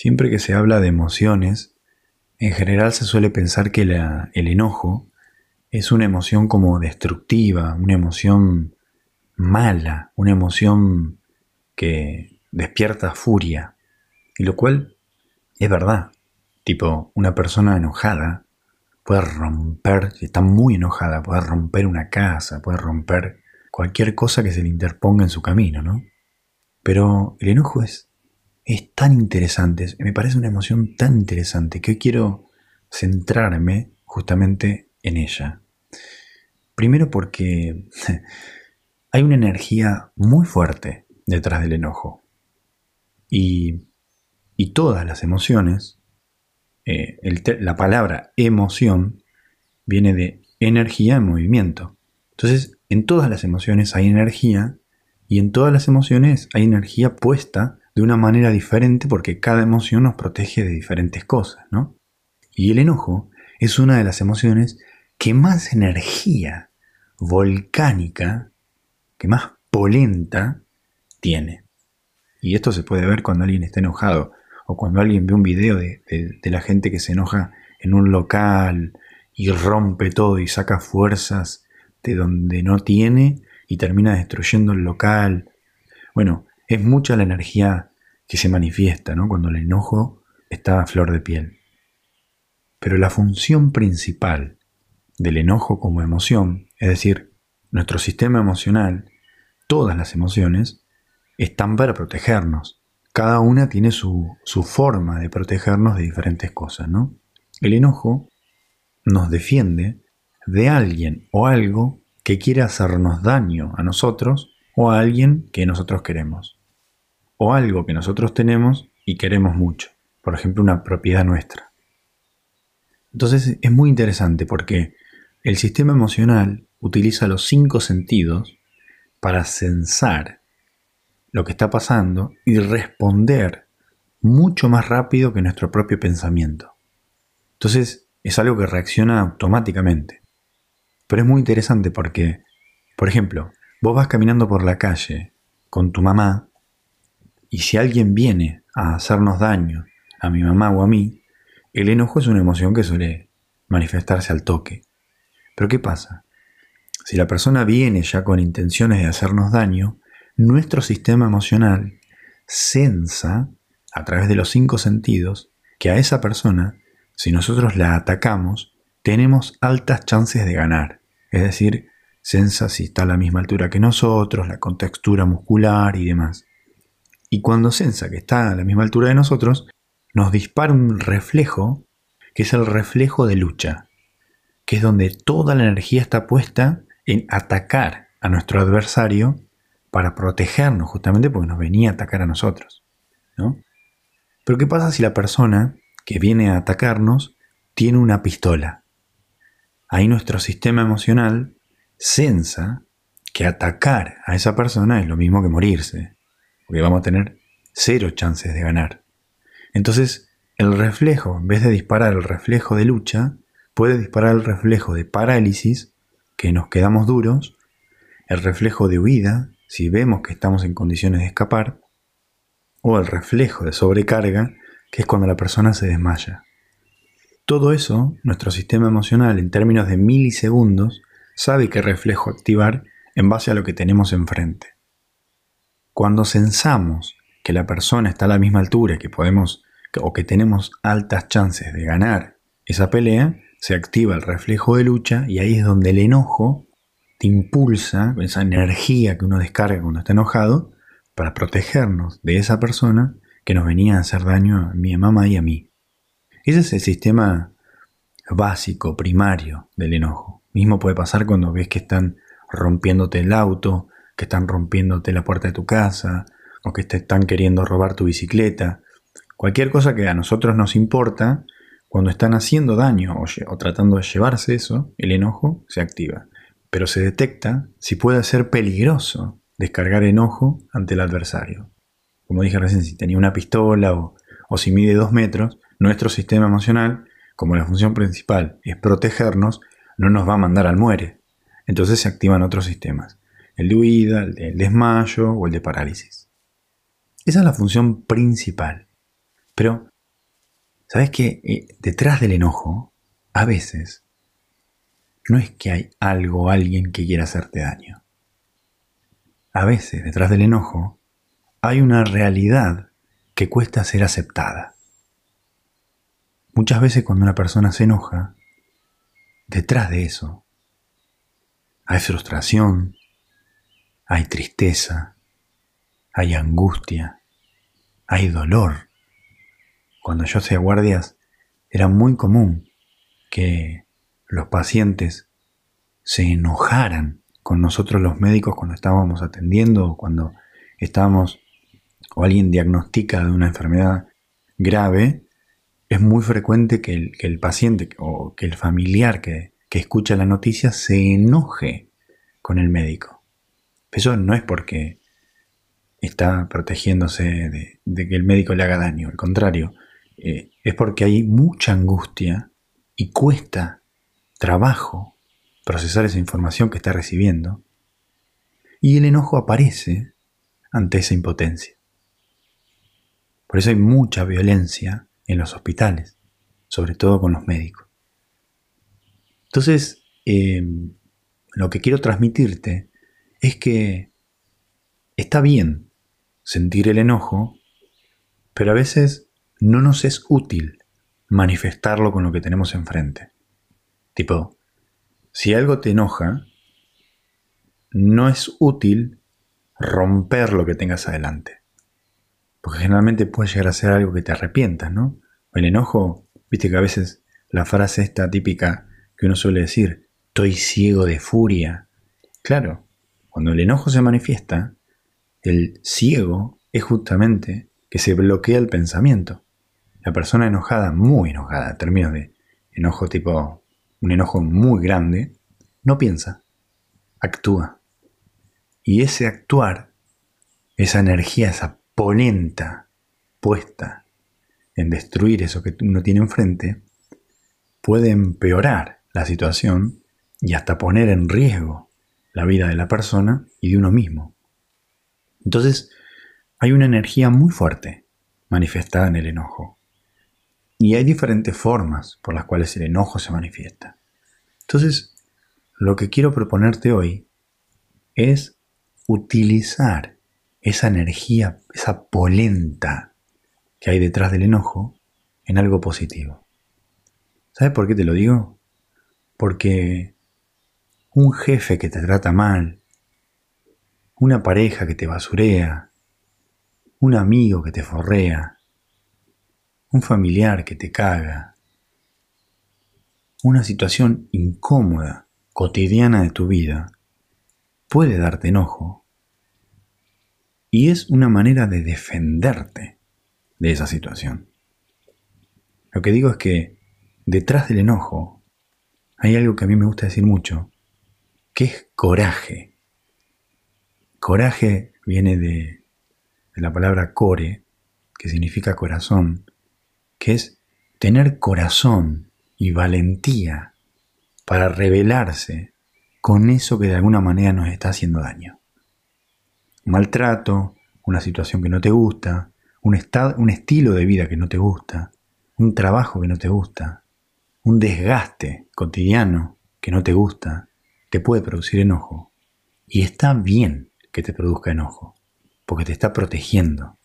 Siempre que se habla de emociones, en general se suele pensar que el enojo es una emoción como destructiva, una emoción mala, una emoción que despierta furia. Y lo cual es verdad. Tipo, una persona enojada puede romper, si está muy enojada, puede romper una casa, puede romper cualquier cosa que se le interponga en su camino, ¿no? Pero el enojo es es tan interesante, me parece una emoción tan interesante que hoy quiero centrarme justamente en ella. Primero porque hay una energía muy fuerte detrás del enojo. Y, todas las emociones, eh, la palabra emoción viene de energía en movimiento. Entonces, en todas las emociones hay energía y en todas las emociones hay energía puesta de una manera diferente porque cada emoción nos protege de diferentes cosas, ¿no? Y el enojo es una de las emociones que más energía volcánica, que más polenta tiene. Y esto se puede ver cuando alguien está enojado o cuando alguien ve un video de, de la gente que se enoja en un local y rompe todo y saca fuerzas de donde no tiene y termina destruyendo el local. Bueno, es mucha la energía que se manifiesta ¿no? cuando el enojo está a flor de piel. Pero la función principal del enojo como emoción, es decir, nuestro sistema emocional, todas las emociones, están para protegernos. Cada una tiene su, su forma de protegernos de diferentes cosas, ¿no? El enojo nos defiende de alguien o algo que quiere hacernos daño a nosotros o a alguien que nosotros queremos o algo que nosotros tenemos y queremos mucho, por ejemplo una propiedad nuestra. Entonces es muy interesante porque el sistema emocional utiliza los cinco sentidos para sensar lo que está pasando y responder mucho más rápido que nuestro propio pensamiento. Entonces es algo que reacciona automáticamente. Pero es muy interesante porque, por ejemplo, vos vas caminando por la calle con tu mamá y si alguien viene a hacernos daño, a mi mamá o a mí, el enojo es una emoción que suele manifestarse al toque. Pero ¿qué pasa? Si la persona viene ya con intenciones de hacernos daño, nuestro sistema emocional sensa, a través de los cinco sentidos, que a esa persona, si nosotros la atacamos, tenemos altas chances de ganar. Es decir, sensa si está a la misma altura que nosotros, la contextura muscular y demás. Y cuando sensa que está a la misma altura de nosotros, nos dispara un reflejo, que es el reflejo de lucha, que es donde toda la energía está puesta en atacar a nuestro adversario para protegernos, justamente porque nos venía a atacar a nosotros. ¿no? Pero ¿qué pasa si la persona que viene a atacarnos tiene una pistola? Ahí nuestro sistema emocional sensa que atacar a esa persona es lo mismo que morirse porque vamos a tener cero chances de ganar. Entonces, el reflejo, en vez de disparar el reflejo de lucha, puede disparar el reflejo de parálisis, que nos quedamos duros, el reflejo de huida, si vemos que estamos en condiciones de escapar, o el reflejo de sobrecarga, que es cuando la persona se desmaya. Todo eso, nuestro sistema emocional en términos de milisegundos, sabe qué reflejo activar en base a lo que tenemos enfrente. Cuando sensamos que la persona está a la misma altura que podemos o que tenemos altas chances de ganar esa pelea, se activa el reflejo de lucha y ahí es donde el enojo te impulsa, esa energía que uno descarga cuando está enojado, para protegernos de esa persona que nos venía a hacer daño a mi mamá y a mí. Ese es el sistema básico, primario del enojo. Mismo puede pasar cuando ves que están rompiéndote el auto, que están rompiéndote la puerta de tu casa o que te están queriendo robar tu bicicleta. Cualquier cosa que a nosotros nos importa, cuando están haciendo daño o, tratando de llevarse eso, el enojo se activa. Pero se detecta si puede ser peligroso descargar enojo ante el adversario. Como dije recién, si tenía una pistola o, o si mide dos metros, nuestro sistema emocional, como la función principal es protegernos, no nos va a mandar al muere. Entonces se activan otros sistemas el de huida, el de desmayo o el de parálisis. Esa es la función principal. Pero ¿Sabes que eh, detrás del enojo, a veces, no es que hay algo o alguien que quiera hacerte daño. A veces, detrás del enojo, hay una realidad que cuesta ser aceptada. Muchas veces cuando una persona se enoja, detrás de eso hay frustración, hay tristeza, hay angustia, hay dolor. Cuando yo hacía guardias, era muy común que los pacientes se enojaran con nosotros los médicos cuando estábamos atendiendo o cuando estábamos o alguien diagnostica de una enfermedad grave, es muy frecuente que el, paciente o que el familiar que, escucha la noticia se enoje con el médico. Eso no es porque está protegiéndose de, que el médico le haga daño, al contrario, eh, es porque hay mucha angustia y cuesta trabajo procesar esa información que está recibiendo y el enojo aparece ante esa impotencia. Por eso hay mucha violencia en los hospitales, sobre todo con los médicos. Entonces, em, lo que quiero transmitirte es que está bien sentir el enojo, pero a veces no nos es útil manifestarlo con lo que tenemos enfrente. Tipo, si algo te enoja, no es útil romper lo que tengas adelante. Porque generalmente puede llegar a ser algo que te arrepientas, ¿no? El enojo, viste que a veces la frase esta típica que uno suele decir, estoy ciego de furia. Claro, cuando el enojo se manifiesta, el ciego es justamente que se bloquea el pensamiento. La persona enojada, muy enojada, en términos de enojo tipo, un enojo muy grande, no piensa, actúa. Y ese actuar, esa energía, esa polenta puesta en destruir eso que uno tiene enfrente, puede empeorar la situación y hasta poner en riesgo la vida de la persona y de uno mismo. Entonces, hay una energía muy fuerte manifestada en el enojo. Y hay diferentes formas por las cuales el enojo se manifiesta. Entonces, lo que quiero proponerte hoy es utilizar esa energía, esa polenta que hay detrás del enojo en algo positivo. ¿Sabes por qué te lo digo? Porque un jefe que te trata mal, una pareja que te basurea, un amigo que te forrea, un familiar que te caga, una situación incómoda, cotidiana de tu vida, puede darte enojo y es una manera de defenderte de esa situación. Lo que digo es que detrás del enojo hay algo que a mí me gusta decir mucho, que es coraje. Coraje viene de, la palabra core, que significa corazón, que es tener corazón y valentía para rebelarse con eso que de alguna manera nos está haciendo daño maltrato, una situación que no te gusta, un, estado, un estilo de vida que no te gusta, un trabajo que no te gusta, un desgaste cotidiano que no te gusta, te puede producir enojo. Y está bien que te produzca enojo, porque te está protegiendo.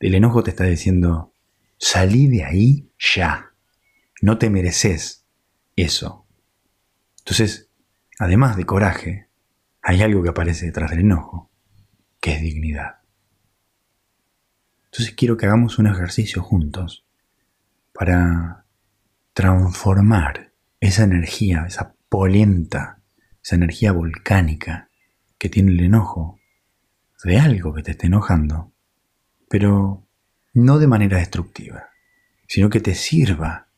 El enojo te está diciendo, salí de ahí ya. No te mereces eso. Entonces, además de coraje, hay algo que aparece detrás del enojo que es dignidad. Entonces quiero que hagamos un ejercicio juntos para transformar esa energía, esa polenta, esa energía volcánica que tiene el enojo, de algo que te esté enojando, pero no de manera destructiva, sino que te sirva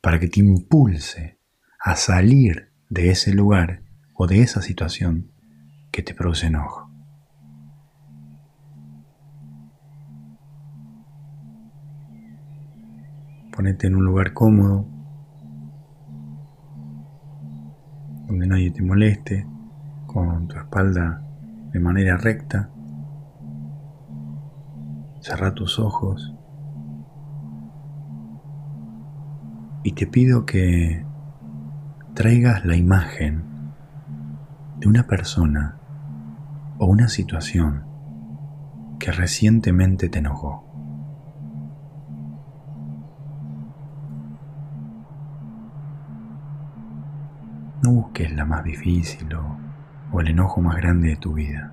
para que te impulse a salir de ese lugar o de esa situación que te produce enojo. Ponete en un lugar cómodo, donde nadie te moleste, con tu espalda de manera recta. Cerra tus ojos Y te pido que traigas la imagen de una persona o una situación que recientemente te enojó. No busques la más difícil o, el enojo más grande de tu vida.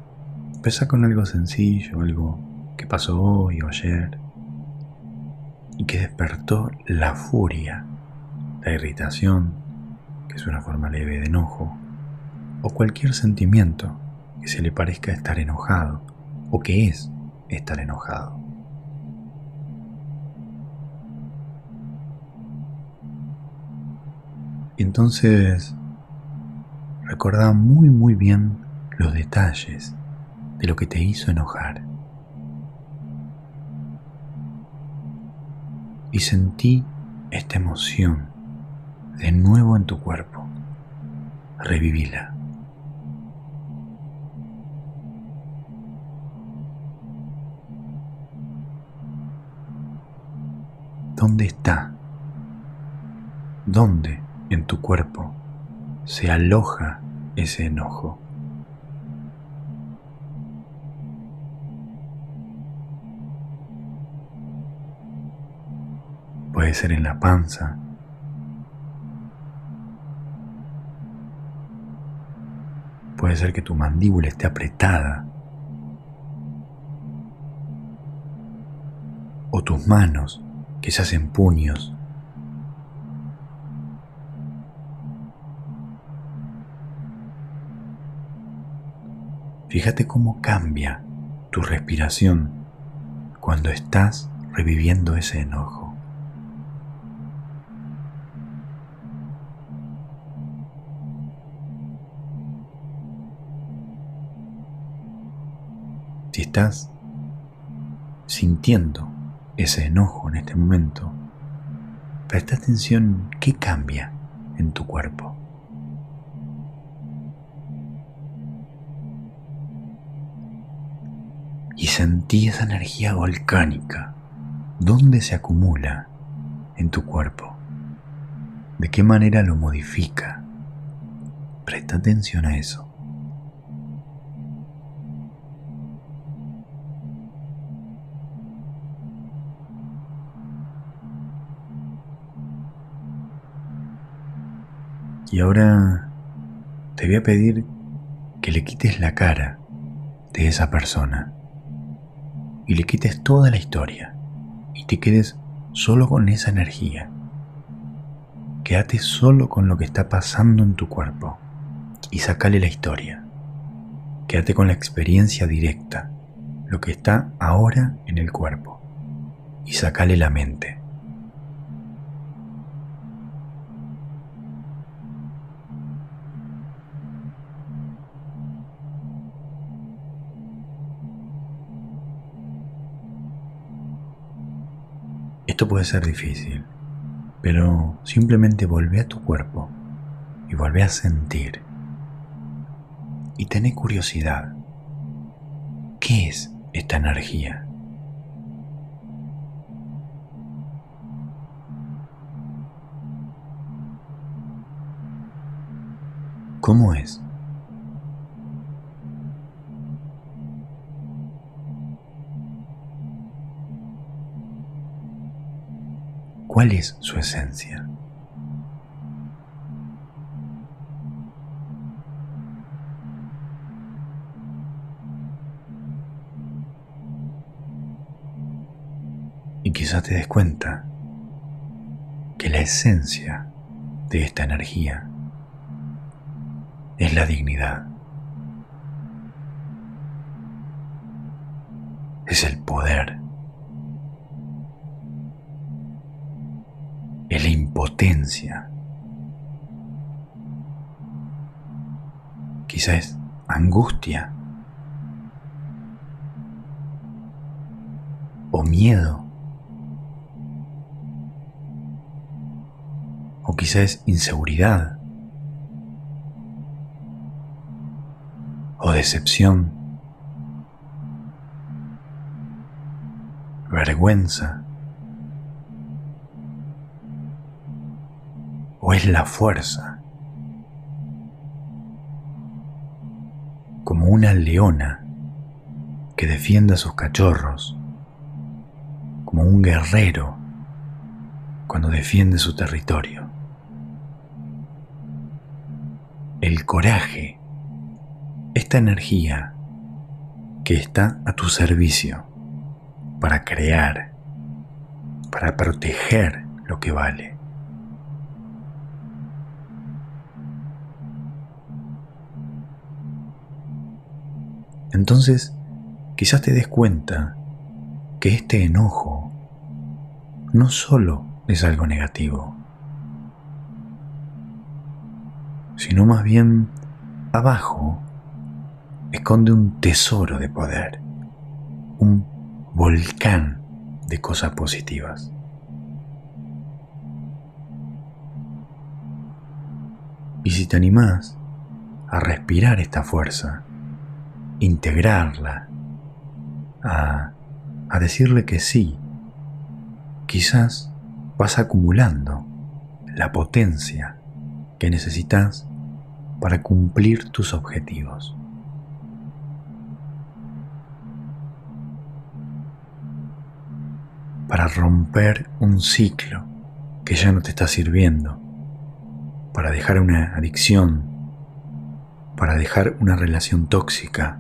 Empieza con algo sencillo, algo que pasó hoy o ayer y que despertó la furia, la irritación, que es una forma leve de enojo, o cualquier sentimiento que se le parezca estar enojado o que es estar enojado. Entonces Recordá muy muy bien los detalles de lo que te hizo enojar. Y sentí esta emoción de nuevo en tu cuerpo. Revivila. ¿Dónde está? ¿Dónde en tu cuerpo se aloja ese enojo. Puede ser en la panza. Puede ser que tu mandíbula esté apretada. O tus manos que se hacen puños. Fíjate cómo cambia tu respiración cuando estás reviviendo ese enojo. Si estás sintiendo ese enojo en este momento, presta atención qué cambia en tu cuerpo. Sentí esa energía volcánica. ¿Dónde se acumula en tu cuerpo? ¿De qué manera lo modifica? Presta atención a eso. Y ahora te voy a pedir que le quites la cara de esa persona y le quites toda la historia y te quedes solo con esa energía. Quédate solo con lo que está pasando en tu cuerpo y sacale la historia. Quédate con la experiencia directa, lo que está ahora en el cuerpo y sacale la mente. Esto puede ser difícil, pero simplemente volvé a tu cuerpo y volvé a sentir. Y tené curiosidad. ¿Qué es esta energía? ¿Cómo es? ¿Cuál es su esencia? Y quizás te des cuenta que la esencia de esta energía es la dignidad. Es el poder. Impotencia. Quizás angustia o miedo. O quizás inseguridad o decepción, vergüenza. ¿O es la fuerza? Como una leona que defiende a sus cachorros, como un guerrero cuando defiende su territorio. El coraje, esta energía que está a tu servicio para crear, para proteger lo que vale. Entonces, quizás te des cuenta que este enojo no solo es algo negativo, sino más bien abajo esconde un tesoro de poder, un volcán de cosas positivas. Y si te animás a respirar esta fuerza, integrarla, a, a decirle que sí, quizás vas acumulando la potencia que necesitas para cumplir tus objetivos. Para romper un ciclo que ya no te está sirviendo, para dejar una adicción, para dejar una relación tóxica,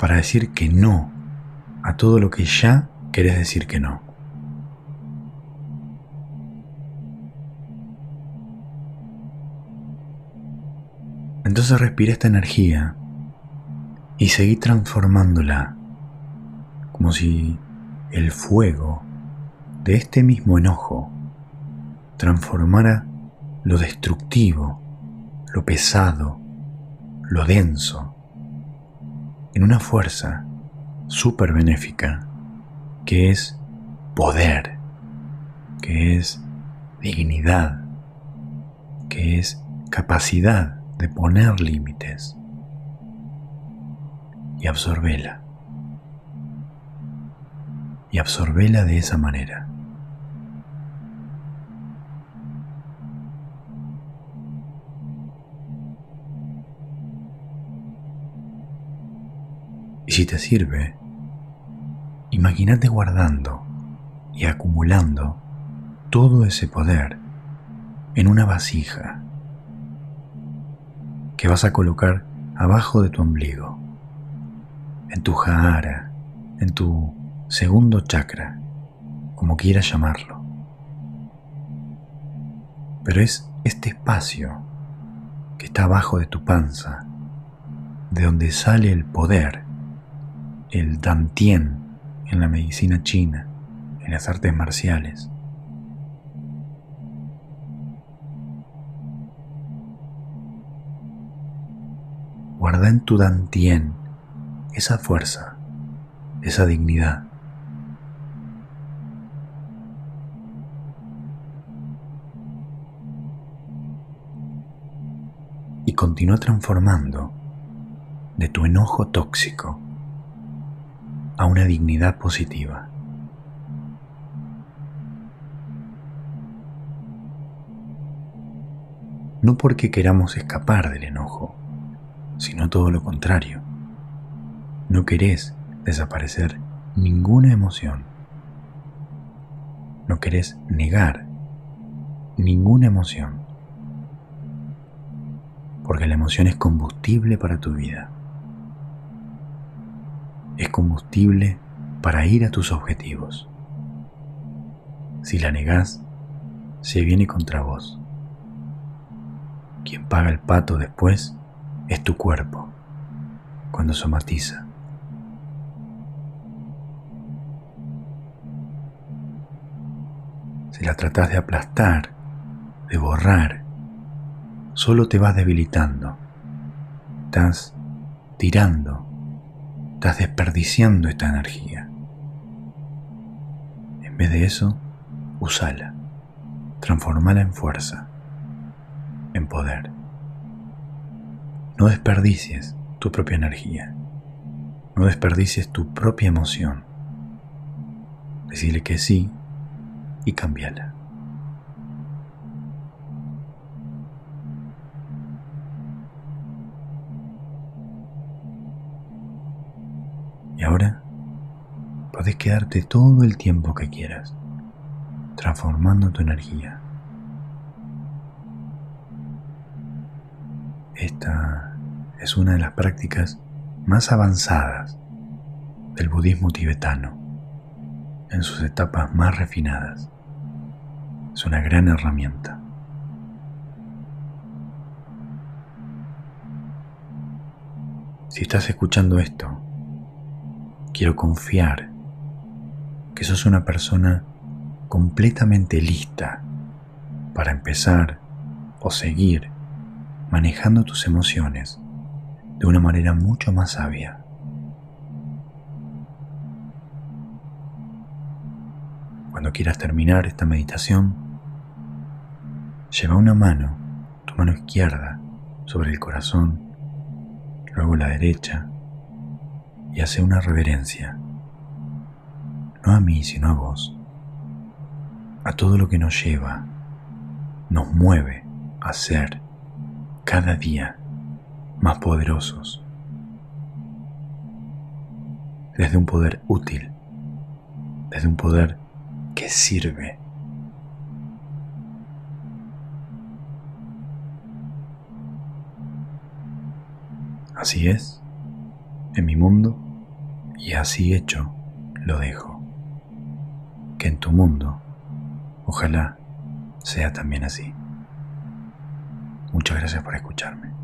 para decir que no a todo lo que ya querés decir que no. Entonces respira esta energía y seguí transformándola como si el fuego de este mismo enojo transformara lo destructivo, lo pesado, lo denso, en una fuerza súper benéfica que es poder, que es dignidad, que es capacidad de poner límites y absorbela. Y absorbela de esa manera. Y si te sirve, imagínate guardando y acumulando todo ese poder en una vasija que vas a colocar abajo de tu ombligo, en tu jahara, en tu segundo chakra, como quieras llamarlo. Pero es este espacio que está abajo de tu panza, de donde sale el poder el dantien en la medicina china, en las artes marciales. Guarda en tu dantien esa fuerza, esa dignidad. Y continúa transformando de tu enojo tóxico a una dignidad positiva. No porque queramos escapar del enojo, sino todo lo contrario. No querés desaparecer ninguna emoción. No querés negar ninguna emoción. Porque la emoción es combustible para tu vida es combustible para ir a tus objetivos. Si la negás, se viene contra vos. Quien paga el pato después es tu cuerpo, cuando somatiza. Si la tratás de aplastar, de borrar, solo te vas debilitando. Estás tirando Estás desperdiciando esta energía. En vez de eso, usala. Transformala en fuerza, en poder. No desperdicies tu propia energía. No desperdicies tu propia emoción. Decirle que sí y cambiala. Podés quedarte todo el tiempo que quieras, transformando tu energía. Esta es una de las prácticas más avanzadas del budismo tibetano en sus etapas más refinadas. Es una gran herramienta. Si estás escuchando esto, quiero confiar que sos una persona completamente lista para empezar o seguir manejando tus emociones de una manera mucho más sabia. Cuando quieras terminar esta meditación, lleva una mano, tu mano izquierda, sobre el corazón, luego la derecha, y hace una reverencia no a mí, sino a vos, a todo lo que nos lleva, nos mueve a ser cada día más poderosos, desde un poder útil, desde un poder que sirve. Así es, en mi mundo, y así hecho, lo dejo que en tu mundo ojalá sea también así. Muchas gracias por escucharme.